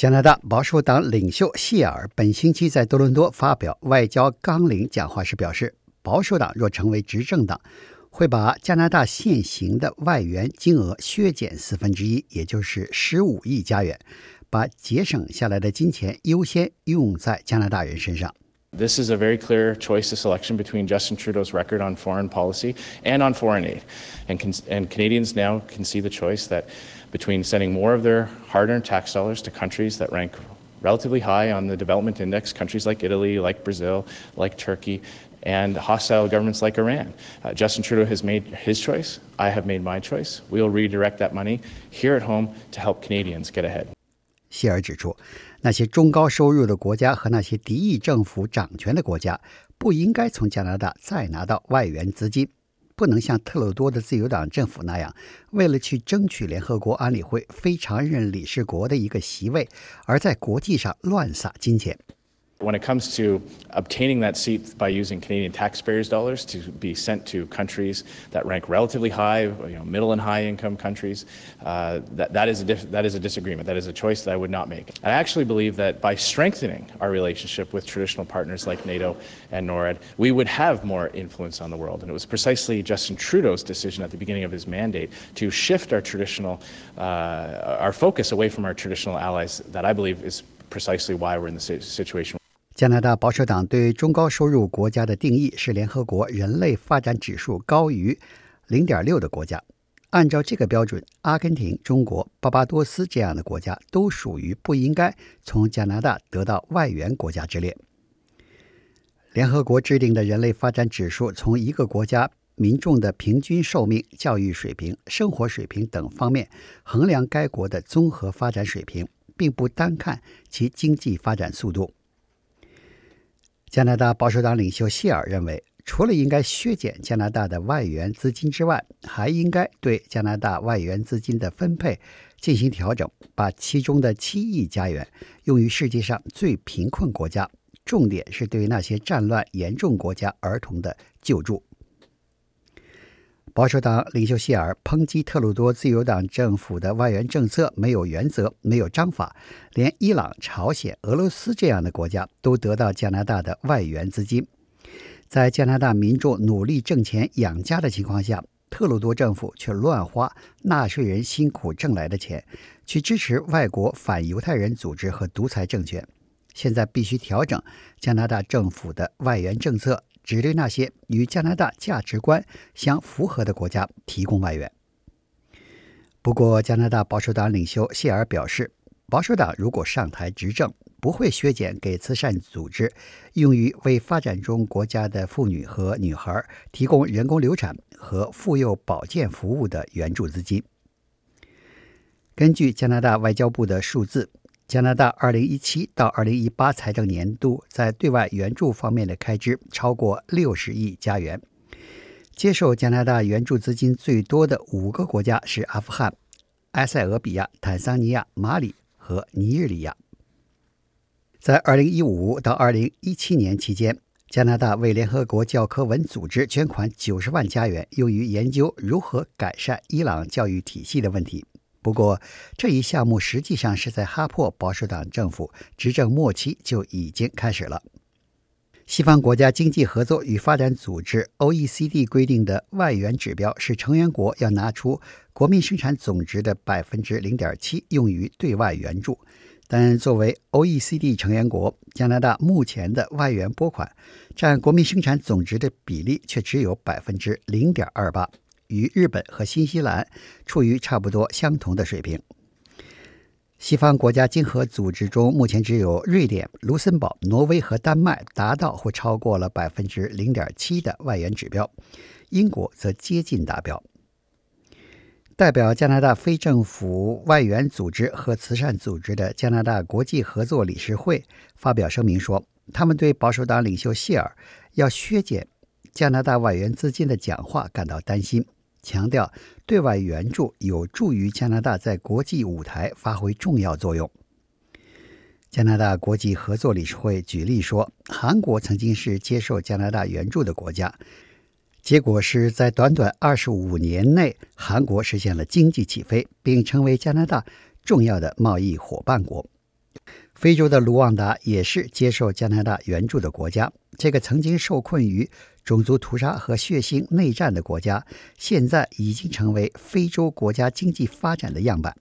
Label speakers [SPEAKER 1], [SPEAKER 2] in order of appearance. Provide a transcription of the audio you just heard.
[SPEAKER 1] 加拿大保守党领袖谢尔本星期在多伦多发表外交纲领讲话时表示，保守党若成为执政党，会把加拿大现行的外援金额削减四分之一，也就是十五亿加元，把节省下来的金钱优先用在加拿大人身上。
[SPEAKER 2] This is a very clear choice of selection between Justin Trudeau's record on foreign policy and on foreign aid. And, can, and Canadians now can see the choice that between sending more of their hard earned tax dollars to countries that rank relatively high on the development index, countries like Italy, like Brazil, like Turkey, and hostile governments like Iran. Uh, Justin Trudeau has made his choice. I have made my choice. We'll redirect that money here at home to help Canadians get ahead.
[SPEAKER 1] 谢尔指出，那些中高收入的国家和那些敌意政府掌权的国家，不应该从加拿大再拿到外援资金， 不能像特鲁多的自由党政府那样，为了去争取联合国安理会非常任理事国的一个席位，而在国际上乱撒金钱。
[SPEAKER 2] When it comes to obtaining that seat by using Canadian taxpayers' dollars to be sent to countries that rank relatively high, you know, middle and high income countries, uh, that, that, is a that is a disagreement. That is a choice that I would not make. I actually believe that by strengthening our relationship with traditional partners like NATO and NORAD, we would have more influence on the world. And it was precisely Justin Trudeau's decision at the beginning of his mandate to shift our traditional, uh, our focus away from our traditional allies that I believe is precisely why we're in the situation.
[SPEAKER 1] 加拿大保守党对中高收入国家的定义是联合国人类发展指数高于零点六的国家。按照这个标准，阿根廷、中国、巴巴多斯这样的国家都属于不应该从加拿大得到外援国家之列。联合国制定的人类发展指数从一个国家民众的平均寿命、教育水平、生活水平等方面衡量该国的综合发展水平，并不单看其经济发展速度。加拿大保守党领袖谢尔认为，除了应该削减加拿大的外援资金之外，还应该对加拿大外援资金的分配进行调整，把其中的七亿加元用于世界上最贫困国家，重点是对那些战乱严重国家儿童的救助。保守党领袖谢尔抨击特鲁多自由党政府的外援政策没有原则、没有章法，连伊朗、朝鲜、俄罗斯这样的国家都得到加拿大的外援资金。在加拿大民众努力挣钱养家的情况下，特鲁多政府却乱花纳税人辛苦挣来的钱，去支持外国反犹太人组织和独裁政权。现在必须调整加拿大政府的外援政策。只对那些与加拿大价值观相符合的国家提供外援。不过，加拿大保守党领袖谢尔表示，保守党如果上台执政，不会削减给慈善组织用于为发展中国家的妇女和女孩提供人工流产和妇幼保健服务的援助资金。根据加拿大外交部的数字。加拿大2017到2018财政年度在对外援助方面的开支超过60亿加元。接受加拿大援助资金最多的五个国家是阿富汗、埃塞俄比亚、坦桑尼亚、马里和尼日利亚。在2015到2017年期间，加拿大为联合国教科文组织捐款90万加元，用于研究如何改善伊朗教育体系的问题。不过，这一项目实际上是在哈珀保守党政府执政末期就已经开始了。西方国家经济合作与发展组织 （OECD） 规定的外援指标是成员国要拿出国民生产总值的百分之零点七用于对外援助。但作为 OECD 成员国，加拿大目前的外援拨款占国民生产总值的比例却只有百分之零点二八。与日本和新西兰处于差不多相同的水平。西方国家经合组织中，目前只有瑞典、卢森堡、挪威和丹麦达到或超过了百分之零点七的外援指标，英国则接近达标。代表加拿大非政府外援组织和慈善组织的加拿大国际合作理事会发表声明说，他们对保守党领袖谢尔要削减加拿大外援资金的讲话感到担心。强调对外援助有助于加拿大在国际舞台发挥重要作用。加拿大国际合作理事会举例说，韩国曾经是接受加拿大援助的国家，结果是在短短二十五年内，韩国实现了经济起飞，并成为加拿大重要的贸易伙伴国。非洲的卢旺达也是接受加拿大援助的国家。这个曾经受困于种族屠杀和血腥内战的国家，现在已经成为非洲国家经济发展的样板。